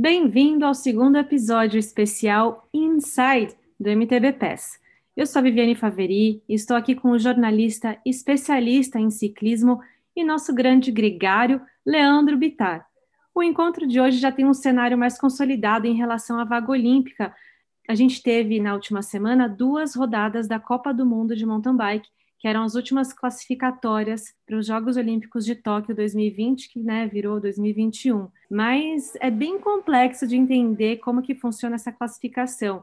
Bem-vindo ao segundo episódio especial Inside do MTB PES. Eu sou a Viviane Faveri e estou aqui com o jornalista especialista em ciclismo e nosso grande gregário, Leandro Bitar. O encontro de hoje já tem um cenário mais consolidado em relação à vaga olímpica. A gente teve na última semana duas rodadas da Copa do Mundo de mountain bike que eram as últimas classificatórias para os Jogos Olímpicos de Tóquio 2020, que né, virou 2021. Mas é bem complexo de entender como que funciona essa classificação.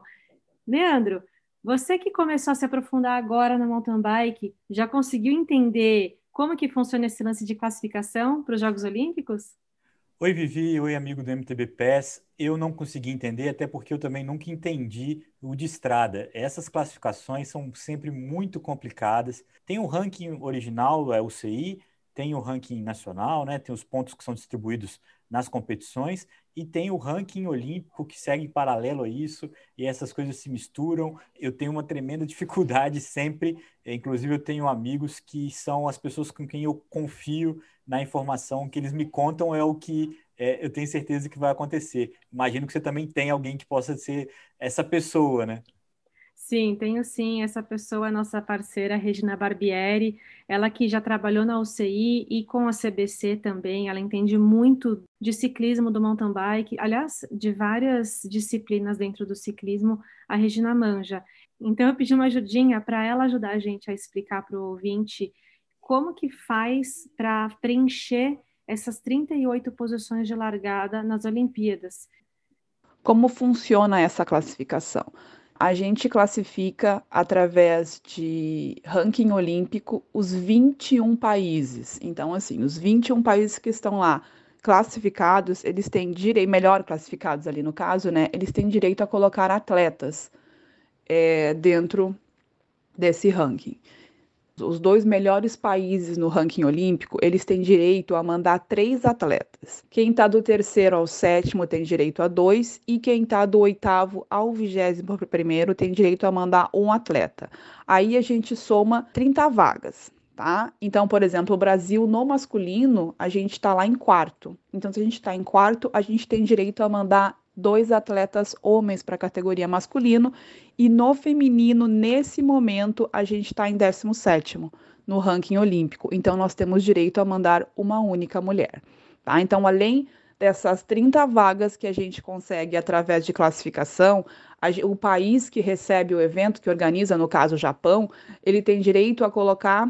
Leandro, você que começou a se aprofundar agora no mountain bike, já conseguiu entender como que funciona esse lance de classificação para os Jogos Olímpicos? Oi, Vivi, oi, amigo do MTB PES. Eu não consegui entender, até porque eu também nunca entendi o de estrada. Essas classificações são sempre muito complicadas. Tem o ranking original, é o CI, tem o ranking nacional, né? Tem os pontos que são distribuídos nas competições e tem o ranking olímpico que segue em paralelo a isso e essas coisas se misturam. Eu tenho uma tremenda dificuldade sempre, inclusive eu tenho amigos que são as pessoas com quem eu confio na informação que eles me contam é o que é, eu tenho certeza que vai acontecer. Imagino que você também tem alguém que possa ser essa pessoa, né? Sim, tenho sim. Essa pessoa é nossa parceira, Regina Barbieri. Ela que já trabalhou na UCI e com a CBC também. Ela entende muito de ciclismo, do mountain bike, aliás, de várias disciplinas dentro do ciclismo, a Regina manja. Então, eu pedi uma ajudinha para ela ajudar a gente a explicar para o ouvinte como que faz para preencher essas 38 posições de largada nas Olimpíadas. Como funciona essa classificação? A gente classifica através de ranking olímpico os 21 países. Então, assim, os 21 países que estão lá classificados, eles têm direito, melhor classificados ali no caso, né? Eles têm direito a colocar atletas é, dentro desse ranking os dois melhores países no ranking olímpico, eles têm direito a mandar três atletas. Quem está do terceiro ao sétimo tem direito a dois, e quem está do oitavo ao vigésimo primeiro tem direito a mandar um atleta. Aí a gente soma 30 vagas. Tá? Então, por exemplo, o Brasil no masculino, a gente está lá em quarto. Então, se a gente está em quarto, a gente tem direito a mandar dois atletas homens para a categoria masculino e no feminino, nesse momento, a gente está em 17 no ranking olímpico. Então, nós temos direito a mandar uma única mulher. Tá? Então, além dessas 30 vagas que a gente consegue através de classificação, a, o país que recebe o evento, que organiza, no caso o Japão, ele tem direito a colocar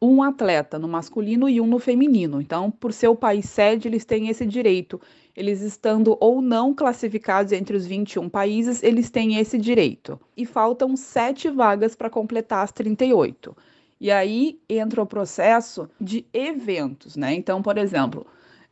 um atleta no masculino e um no feminino. Então, por ser o país sede, eles têm esse direito. Eles estando ou não classificados entre os 21 países, eles têm esse direito. E faltam sete vagas para completar as 38. E aí entra o processo de eventos, né? Então, por exemplo,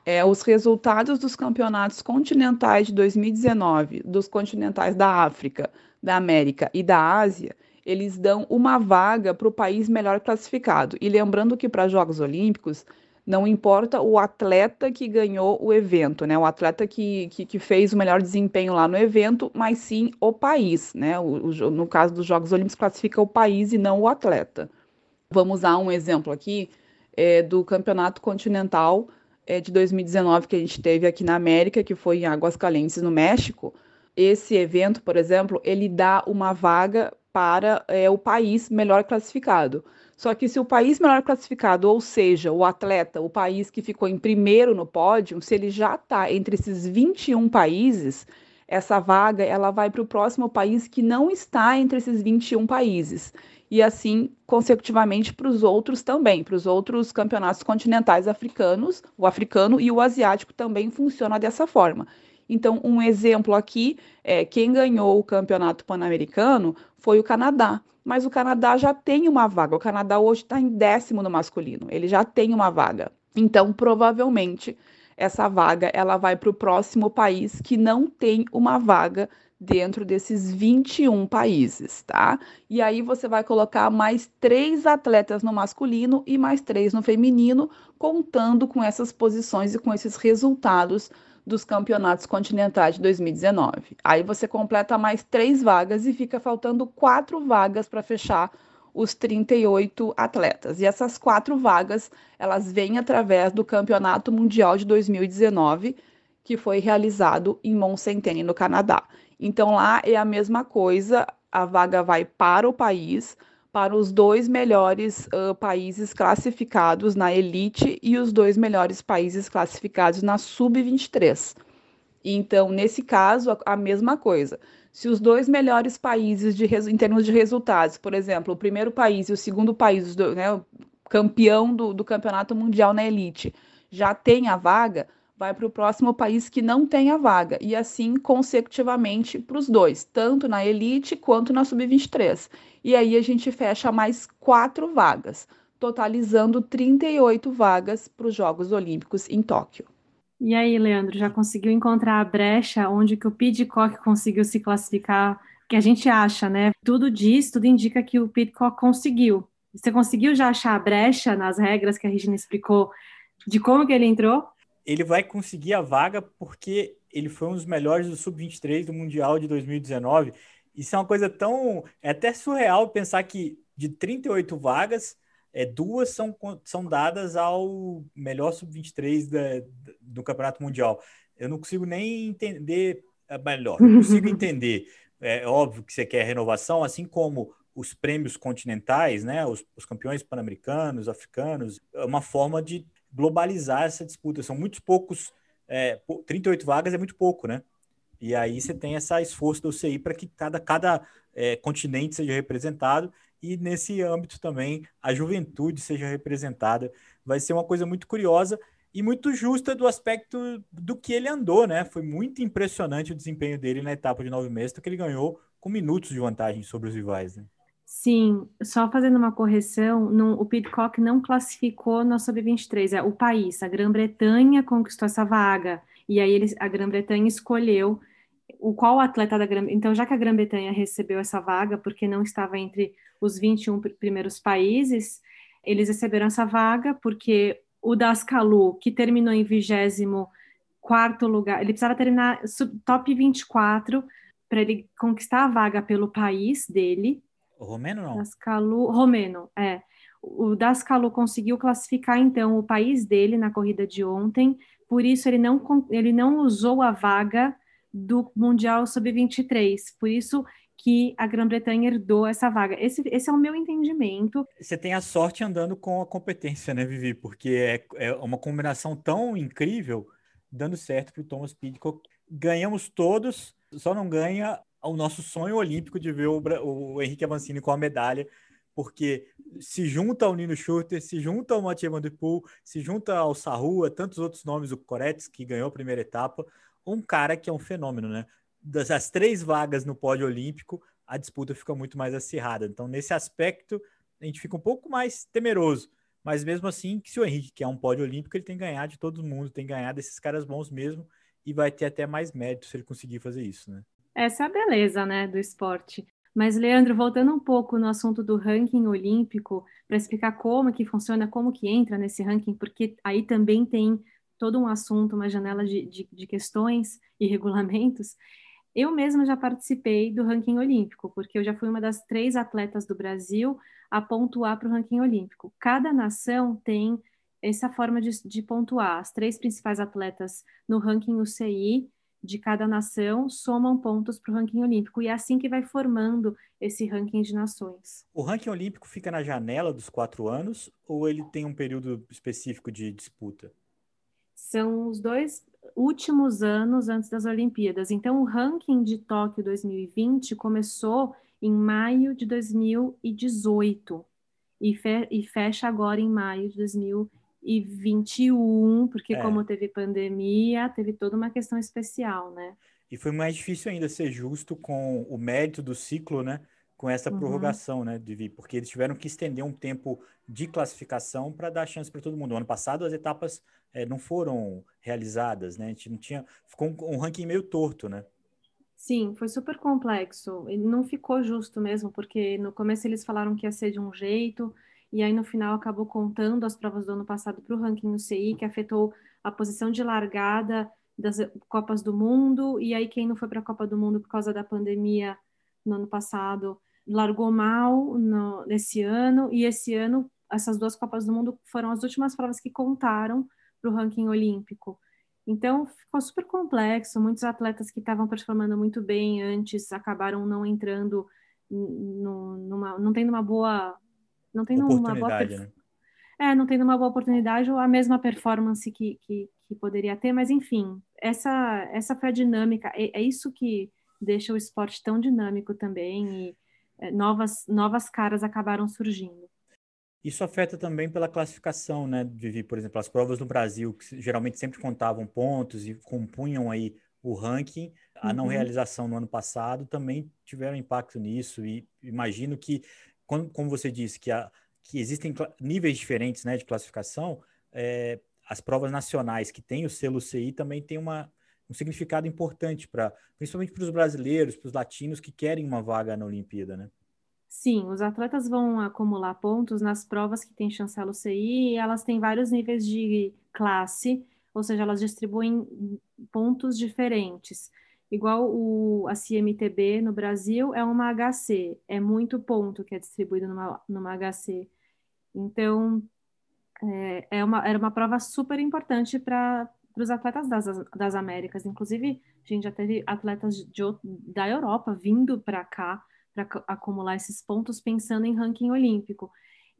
é, os resultados dos campeonatos continentais de 2019, dos continentais da África, da América e da Ásia, eles dão uma vaga para o país melhor classificado. E lembrando que para Jogos Olímpicos, não importa o atleta que ganhou o evento, né? O atleta que, que, que, fez o melhor desempenho lá no evento, mas sim o país, né? O, o, no caso dos Jogos Olímpicos, classifica o país e não o atleta. Vamos dar um exemplo aqui é, do Campeonato Continental é, de 2019 que a gente teve aqui na América, que foi em Águas Calientes, no México. Esse evento, por exemplo, ele dá uma vaga para é, o país melhor classificado. Só que se o país melhor classificado, ou seja, o atleta, o país que ficou em primeiro no pódio, se ele já está entre esses 21 países, essa vaga ela vai para o próximo país que não está entre esses 21 países. E assim, consecutivamente, para os outros também, para os outros campeonatos continentais africanos, o africano e o asiático também funciona dessa forma. Então, um exemplo aqui é quem ganhou o campeonato pan-americano foi o Canadá. Mas o Canadá já tem uma vaga. O Canadá hoje está em décimo no masculino. Ele já tem uma vaga. Então, provavelmente, essa vaga ela vai para o próximo país que não tem uma vaga dentro desses 21 países, tá? E aí você vai colocar mais três atletas no masculino e mais três no feminino, contando com essas posições e com esses resultados dos campeonatos continentais de 2019. Aí você completa mais três vagas e fica faltando quatro vagas para fechar os 38 atletas. E essas quatro vagas, elas vêm através do Campeonato Mundial de 2019, que foi realizado em Mont Saint-Anne, no Canadá. Então lá é a mesma coisa, a vaga vai para o país, para os dois melhores uh, países classificados na elite e os dois melhores países classificados na sub-23. Então, nesse caso, a, a, mesma coisa. Se os dois melhores países de, em termos de resultados, por exemplo, o primeiro país e o segundo país, do, né, campeão do, do campeonato mundial na elite, já tem a vaga, vai para o próximo país que não tem a vaga, e assim consecutivamente para os dois, tanto na elite quanto na sub-23. E aí a gente fecha mais quatro vagas, totalizando 38 vagas para os Jogos Olímpicos em Tóquio. E aí, Leandro, já conseguiu encontrar a brecha onde que o Pidcock conseguiu se classificar? Que a gente acha, né? Tudo diz, tudo indica que o Pidcock conseguiu. Você conseguiu já achar a brecha nas regras que a Regina explicou de como que ele entrou? Ele vai conseguir a vaga porque ele foi um dos melhores do Sub-23 do Mundial de 2019. Isso é uma coisa tão. É até surreal pensar que de 38 vagas, é, duas são, são dadas ao melhor Sub-23 do Campeonato Mundial. Eu não consigo nem entender. É, melhor, não consigo entender. É óbvio que você quer renovação, assim como os prêmios continentais, né? Os, os campeões pan-americanos, africanos, é uma forma de globalizar essa disputa. São muitos poucos, é, 38 vagas é muito pouco, né? E aí você tem esse esforço do CI para que cada, cada é, continente seja representado e nesse âmbito também a juventude seja representada. Vai ser uma coisa muito curiosa e muito justa do aspecto do que ele andou, né? Foi muito impressionante o desempenho dele na etapa de nove meses, que ele ganhou com minutos de vantagem sobre os rivais, né? Sim, só fazendo uma correção, o Pidcock não classificou no Sub-23, é o país, a Grã-Bretanha conquistou essa vaga, e aí eles, a Grã-Bretanha escolheu o qual atleta da Grã Então, já que a Grã-Bretanha recebeu essa vaga, porque não estava entre os 21 primeiros países, eles receberam essa vaga porque o Dascalu, que terminou em 24 lugar, ele precisava terminar top 24 para ele conquistar a vaga pelo país dele, Romeno não? Dascalu, Romeno, é. O Dascalu conseguiu classificar, então, o país dele na corrida de ontem, por isso ele não, ele não usou a vaga do Mundial Sub-23, por isso que a Grã-Bretanha herdou essa vaga. Esse, esse é o meu entendimento. Você tem a sorte andando com a competência, né, Vivi? Porque é, é uma combinação tão incrível, dando certo para o Thomas Pidcock. Ganhamos todos, só não ganha o nosso sonho olímpico de ver o, o Henrique Avancini com a medalha, porque se junta ao Nino Schurter, se junta ao Mathieu Van Poel, se junta ao Sarrua, tantos outros nomes, o Koretz, que ganhou a primeira etapa, um cara que é um fenômeno, né? Das três vagas no pódio olímpico, a disputa fica muito mais acirrada. Então, nesse aspecto, a gente fica um pouco mais temeroso. Mas mesmo assim, que se o Henrique quer um pódio olímpico, ele tem que ganhar de todo mundo, tem que ganhar desses caras bons mesmo, e vai ter até mais mérito se ele conseguir fazer isso, né? Essa é a beleza, né, do esporte. Mas, Leandro, voltando um pouco no assunto do ranking olímpico, para explicar como que funciona, como que entra nesse ranking, porque aí também tem todo um assunto, uma janela de, de, de questões e regulamentos. Eu mesma já participei do ranking olímpico, porque eu já fui uma das três atletas do Brasil a pontuar para o ranking olímpico. Cada nação tem essa forma de, de pontuar. As três principais atletas no ranking UCI de cada nação somam pontos para o ranking olímpico. E é assim que vai formando esse ranking de nações. O ranking olímpico fica na janela dos quatro anos ou ele tem um período específico de disputa? São os dois últimos anos antes das Olimpíadas. Então, o ranking de Tóquio 2020 começou em maio de 2018 e, fe e fecha agora em maio de 2020 e 21, porque é. como teve pandemia, teve toda uma questão especial, né? E foi mais difícil ainda ser justo com o mérito do ciclo, né? Com essa uhum. prorrogação, né, de porque eles tiveram que estender um tempo de classificação para dar chance para todo mundo. ano passado as etapas é, não foram realizadas, né? A gente não tinha, ficou um, um ranking meio torto, né? Sim, foi super complexo. E não ficou justo mesmo, porque no começo eles falaram que ia ser de um jeito, e aí no final acabou contando as provas do ano passado para o ranking UCI, que afetou a posição de largada das Copas do Mundo, e aí quem não foi para a Copa do Mundo por causa da pandemia no ano passado largou mal no, nesse ano, e esse ano essas duas Copas do Mundo foram as últimas provas que contaram para o ranking olímpico. Então, ficou super complexo. Muitos atletas que estavam performando muito bem antes acabaram não entrando, numa, não tendo uma boa. Não tendo uma boa. Né? É, não tendo uma boa oportunidade ou a mesma performance que, que, que poderia ter, mas enfim, essa, essa foi a dinâmica. É, é isso que deixa o esporte tão dinâmico também e é, novas, novas caras acabaram surgindo. Isso afeta também pela classificação, né, Vivi? Por exemplo, as provas no Brasil, que geralmente sempre contavam pontos e compunham aí o ranking, a não uhum. realização no ano passado também tiveram impacto nisso. E imagino que, como, você disse, que, a, que existem níveis diferentes né, de classificação, é, as provas nacionais que têm o selo CI também têm uma, um significado importante para, principalmente para os brasileiros, para os latinos que querem uma vaga na Olimpíada, né? Sim, os atletas vão acumular pontos nas provas que têm chancela CI e elas têm vários níveis de classe, ou seja, elas distribuem pontos diferentes. Igual o, a CMTB no Brasil é uma HC, é muito ponto que é distribuído numa, numa HC. Então, é, é uma, era uma prova super importante para os atletas das, das Américas. Inclusive, a gente já teve atletas de, da Europa vindo para cá para acumular esses pontos pensando em ranking olímpico.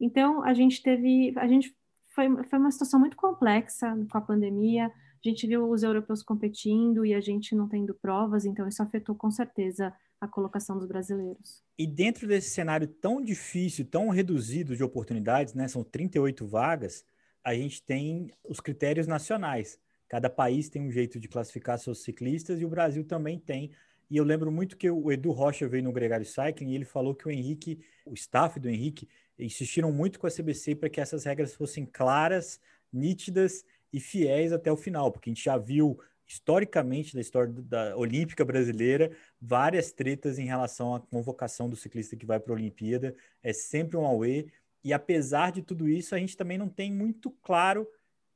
Então, a gente teve, a gente foi, foi uma situação muito complexa com a pandemia. A gente viu os europeus competindo e a gente não tendo provas, então isso afetou com certeza a colocação dos brasileiros. E dentro desse cenário tão difícil, tão reduzido de oportunidades, né, são 38 vagas, a gente tem os critérios nacionais. Cada país tem um jeito de classificar seus ciclistas e o Brasil também tem e eu lembro muito que o Edu Rocha veio no Gregário Cycling e ele falou que o Henrique, o staff do Henrique, insistiram muito com a CBC para que essas regras fossem claras, nítidas e fiéis até o final, porque a gente já viu historicamente na história da olímpica brasileira várias tretas em relação à convocação do ciclista que vai para a Olimpíada, é sempre um away, e apesar de tudo isso, a gente também não tem muito claro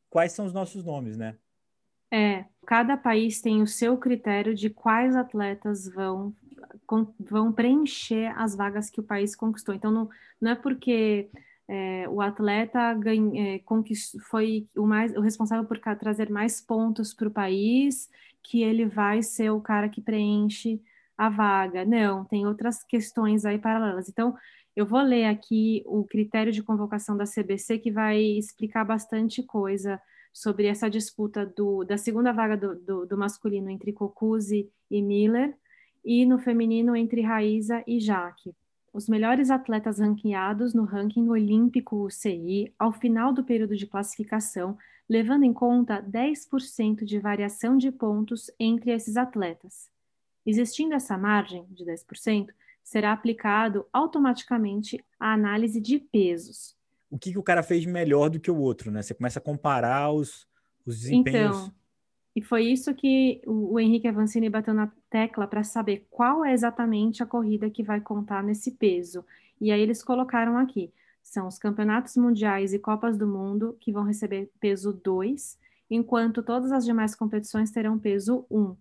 quais são os nossos nomes, né? É, cada país tem o seu critério de quais atletas vão, com, vão preencher as vagas que o país conquistou. Então, não, não é porque é, o atleta ganha, é, foi o, mais, o responsável por trazer mais pontos para o país que ele vai ser o cara que preenche a vaga. Não, tem outras questões aí paralelas. Então, eu vou ler aqui o critério de convocação da CBC que vai explicar bastante coisa sobre essa disputa do, da segunda vaga do, do, do masculino entre Cocuzzi e Miller e no feminino entre Raíza e Jaque. Os melhores atletas ranqueados no ranking olímpico UCI ao final do período de classificação, levando em conta 10% de variação de pontos entre esses atletas. Existindo essa margem de 10%, será aplicado automaticamente a análise de pesos, o que, que o cara fez melhor do que o outro, né? Você começa a comparar os, os desempenhos. Então, e foi isso que o, Henrique Avancini bateu na tecla para saber qual é exatamente a corrida que vai contar nesse peso. E aí eles colocaram aqui: são os campeonatos mundiais e Copas do Mundo que vão receber peso 2, enquanto todas as demais competições terão peso 1.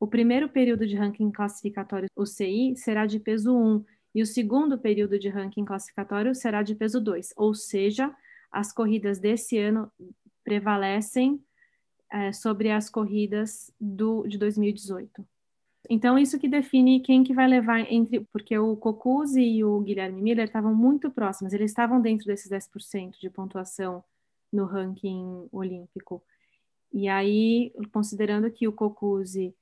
O primeiro período de ranking classificatório UCI será de peso 1 e o segundo período de ranking classificatório será de peso 2, ou seja, as corridas desse ano prevalecem é, sobre as corridas do, de 2018. Então, isso que define quem que vai levar entre. Porque o Cocuzzi e o Guilherme Miller estavam muito próximos, eles estavam dentro desses 10% de pontuação no ranking olímpico. E aí, considerando que o Cocuzzi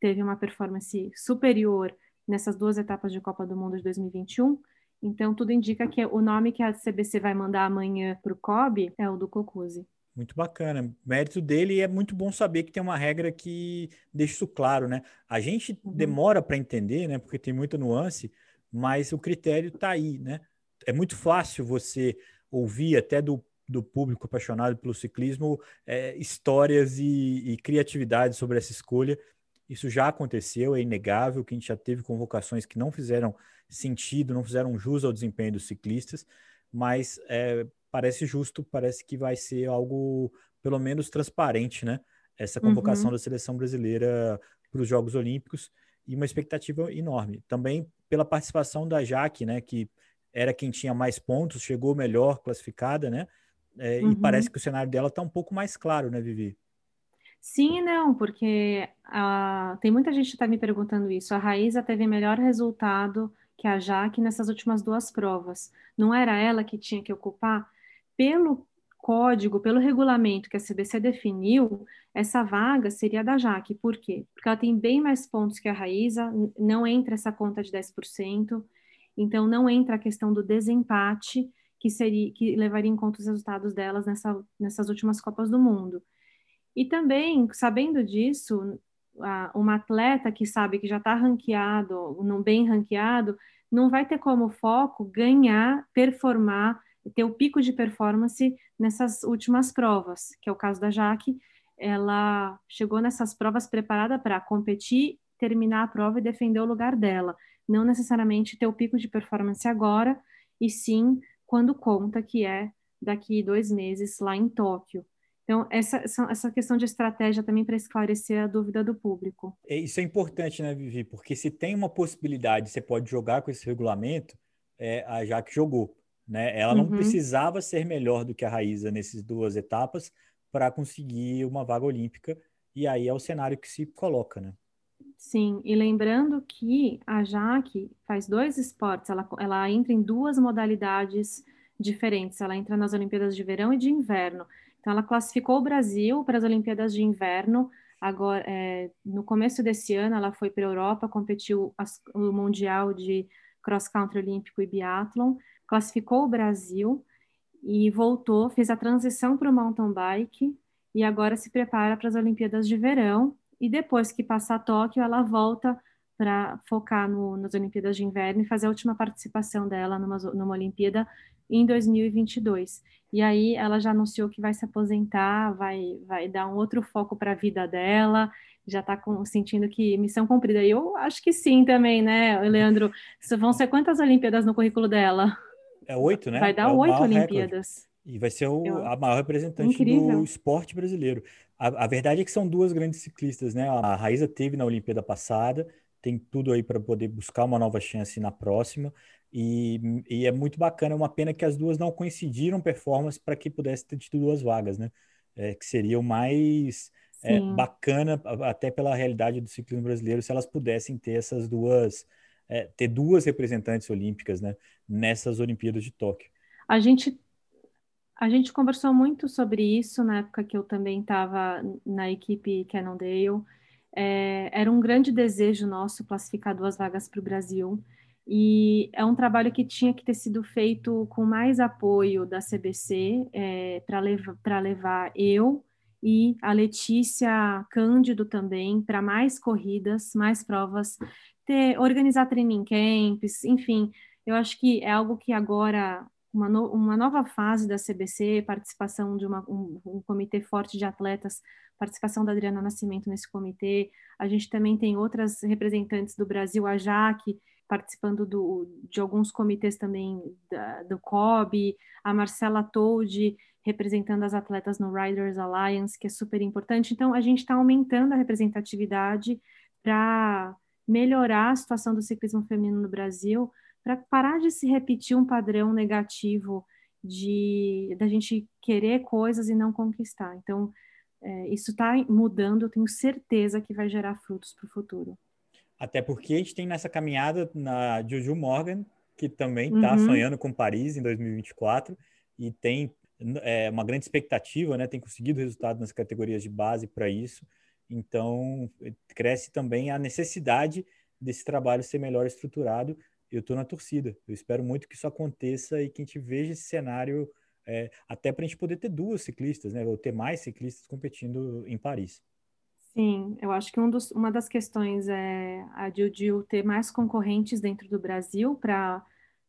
teve uma performance superior nessas duas etapas de Copa do Mundo de 2021. Então, tudo indica que o nome que a CBC vai mandar amanhã para o COB é o do Cocuzzi. Muito bacana. Mérito dele e é muito bom saber que tem uma regra que deixa isso claro, né? A gente uhum. demora para entender, né? Porque tem muita nuance, mas o critério está aí, né? É muito fácil você ouvir até do, do público apaixonado pelo ciclismo é, histórias e, e criatividade sobre essa escolha isso já aconteceu, é inegável que a gente já teve convocações que não fizeram sentido, não fizeram jus ao desempenho dos ciclistas, mas é, parece justo, parece que vai ser algo pelo menos transparente, né? Essa convocação uhum. da seleção brasileira para os Jogos Olímpicos e uma expectativa enorme. Também pela participação da Jaque, né? Que era quem tinha mais pontos, chegou melhor classificada, né? É, uhum. E parece que o cenário dela está um pouco mais claro, né, Vivi? Sim não, porque a, tem muita gente que está me perguntando isso. A Raíza teve melhor resultado que a Jaque nessas últimas duas provas. Não era ela que tinha que ocupar? Pelo código, pelo regulamento que a CBC definiu, essa vaga seria da Jaque. Por quê? Porque ela tem bem mais pontos que a Raíza, não entra essa conta de 10%, então não entra a questão do desempate, que seria que levaria em conta os resultados delas nessa, nessas últimas Copas do Mundo. E também, sabendo disso, uma atleta que sabe que já está ranqueado, não bem ranqueado, não vai ter como foco ganhar, performar, ter o pico de performance nessas últimas provas, que é o caso da Jaque. Ela chegou nessas provas preparada para competir, terminar a prova e defender o lugar dela. Não necessariamente ter o pico de performance agora, e sim quando conta que é daqui dois meses lá em Tóquio. Então, essa, essa questão de estratégia também para esclarecer a dúvida do público. É, isso é importante, né, Vivi? Porque se tem uma possibilidade, você pode jogar com esse regulamento, é, a Jaque jogou. Né? Ela não uhum. precisava ser melhor do que a Raíza nessas duas etapas para conseguir uma vaga olímpica, e aí é o cenário que se coloca, né? Sim, e lembrando que a Jaque faz dois esportes, ela, ela entra em duas modalidades diferentes, ela entra nas Olimpíadas de Verão e de Inverno. Então, ela classificou o Brasil para as Olimpíadas de Inverno. Agora, é, no começo desse ano, ela foi para a Europa, competiu as, o Mundial de Cross Country Olímpico e Biathlon, classificou o Brasil e voltou, fez a transição para o mountain bike e agora se prepara para as Olimpíadas de Verão. E depois que passar Tóquio, ela volta para focar no, nas Olimpíadas de Inverno e fazer a última participação dela numa, numa Olimpíada em 2022. E aí ela já anunciou que vai se aposentar, vai, vai dar um outro foco para a vida dela, já está sentindo que missão cumprida. E eu acho que sim também, né, Leandro? Vão ser quantas Olimpíadas no currículo dela? É oito, né? Vai dar é oito Olimpíadas. Recorde. E vai ser o, eu... a maior representante Incrível. do esporte brasileiro. A, a, verdade é que são duas grandes ciclistas, né? A Raíza teve na Olimpíada passada, tem tudo aí para poder buscar uma nova chance na próxima. E, e, é muito bacana, é uma pena que as duas não coincidiram performance para que pudesse ter tido duas vagas, né? É, que seria o mais é, bacana, até pela realidade do ciclismo brasileiro, se elas pudessem ter essas duas, é, ter duas representantes olímpicas, né? Nessas Olimpíadas de Tóquio. A gente a gente conversou muito sobre isso na época que eu também estava na equipe Cannondale. É, era um grande desejo nosso classificar duas vagas para o Brasil. E é um trabalho que tinha que ter sido feito com mais apoio da CBC é, para levar, levar eu e a Letícia Cândido também para mais corridas, mais provas, ter, organizar training camps, enfim. Eu acho que é algo que agora uma, no, uma nova fase da CBC, participação de uma, um, um, comitê forte de atletas, participação da Adriana Nascimento nesse comitê. A gente também tem outras representantes do Brasil, a Jaque, participando do, de alguns comitês também da, do COB, a Marcela Toldi representando as atletas no Riders Alliance, que é super importante. Então, a gente está aumentando a representatividade para melhorar a situação do ciclismo feminino no Brasil, para parar de se repetir um padrão negativo de da gente querer coisas e não conquistar. Então, é, isso está mudando, eu tenho certeza que vai gerar frutos para o futuro. Até porque a gente tem nessa caminhada na Juju Morgan, que também está uhum. sonhando com Paris em 2024 e tem é, uma grande expectativa, né? Tem conseguido resultado nas categorias de base para isso. Então, cresce também a necessidade desse trabalho ser melhor estruturado. Eu estou na torcida. Eu espero muito que isso aconteça e que a gente veja esse cenário, é, até para a gente poder ter duas ciclistas, né? Ou ter mais ciclistas competindo em Paris. Sim, eu acho que um dos, uma das questões é a Jiu ter mais concorrentes dentro do Brasil para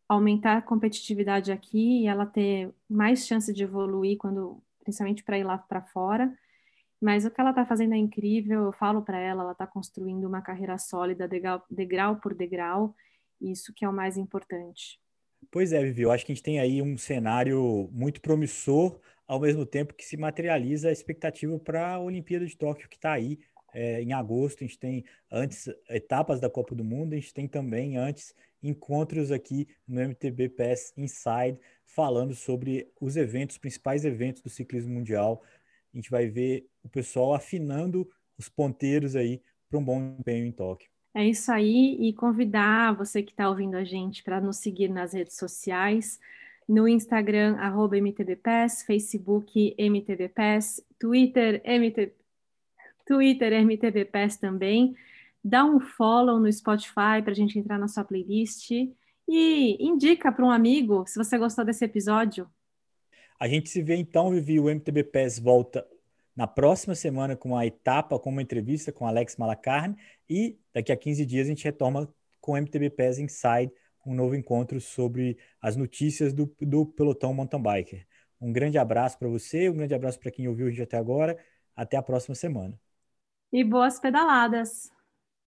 aumentar a competitividade aqui e ela ter mais chance de evoluir quando, principalmente para ir lá para fora. Mas o que ela está fazendo é incrível. Eu falo para ela, ela está construindo uma carreira sólida, degrau, degrau por degrau. Isso que é o mais importante. Pois é, Vivi, eu acho que a gente tem aí um cenário muito promissor, ao mesmo tempo que se materializa a expectativa para a Olimpíada de Tóquio, que está aí é, em agosto. A gente tem antes etapas da Copa do Mundo, a gente tem também antes encontros aqui no MTB PES Inside, falando sobre os eventos, os principais eventos do ciclismo mundial. A gente vai ver o pessoal afinando os ponteiros aí para um bom desempenho em Tóquio. É isso aí, e convidar você que está ouvindo a gente para nos seguir nas redes sociais, no Instagram, arroba MTBPS, Facebook MTBPS, Twitter, MT... Twitter MTBPS também. Dá um follow no Spotify para a gente entrar na sua playlist e indica para um amigo se você gostou desse episódio. A gente se vê então, Vivi, o MTBPS volta na próxima semana com a etapa, com uma entrevista com Alex Malacarne e daqui a 15 dias a gente retoma com o MTB PES Inside, um novo encontro sobre as notícias do, do pelotão mountain biker. Um grande abraço para você, um grande abraço para quem ouviu a gente até agora. Até a próxima semana. E boas pedaladas!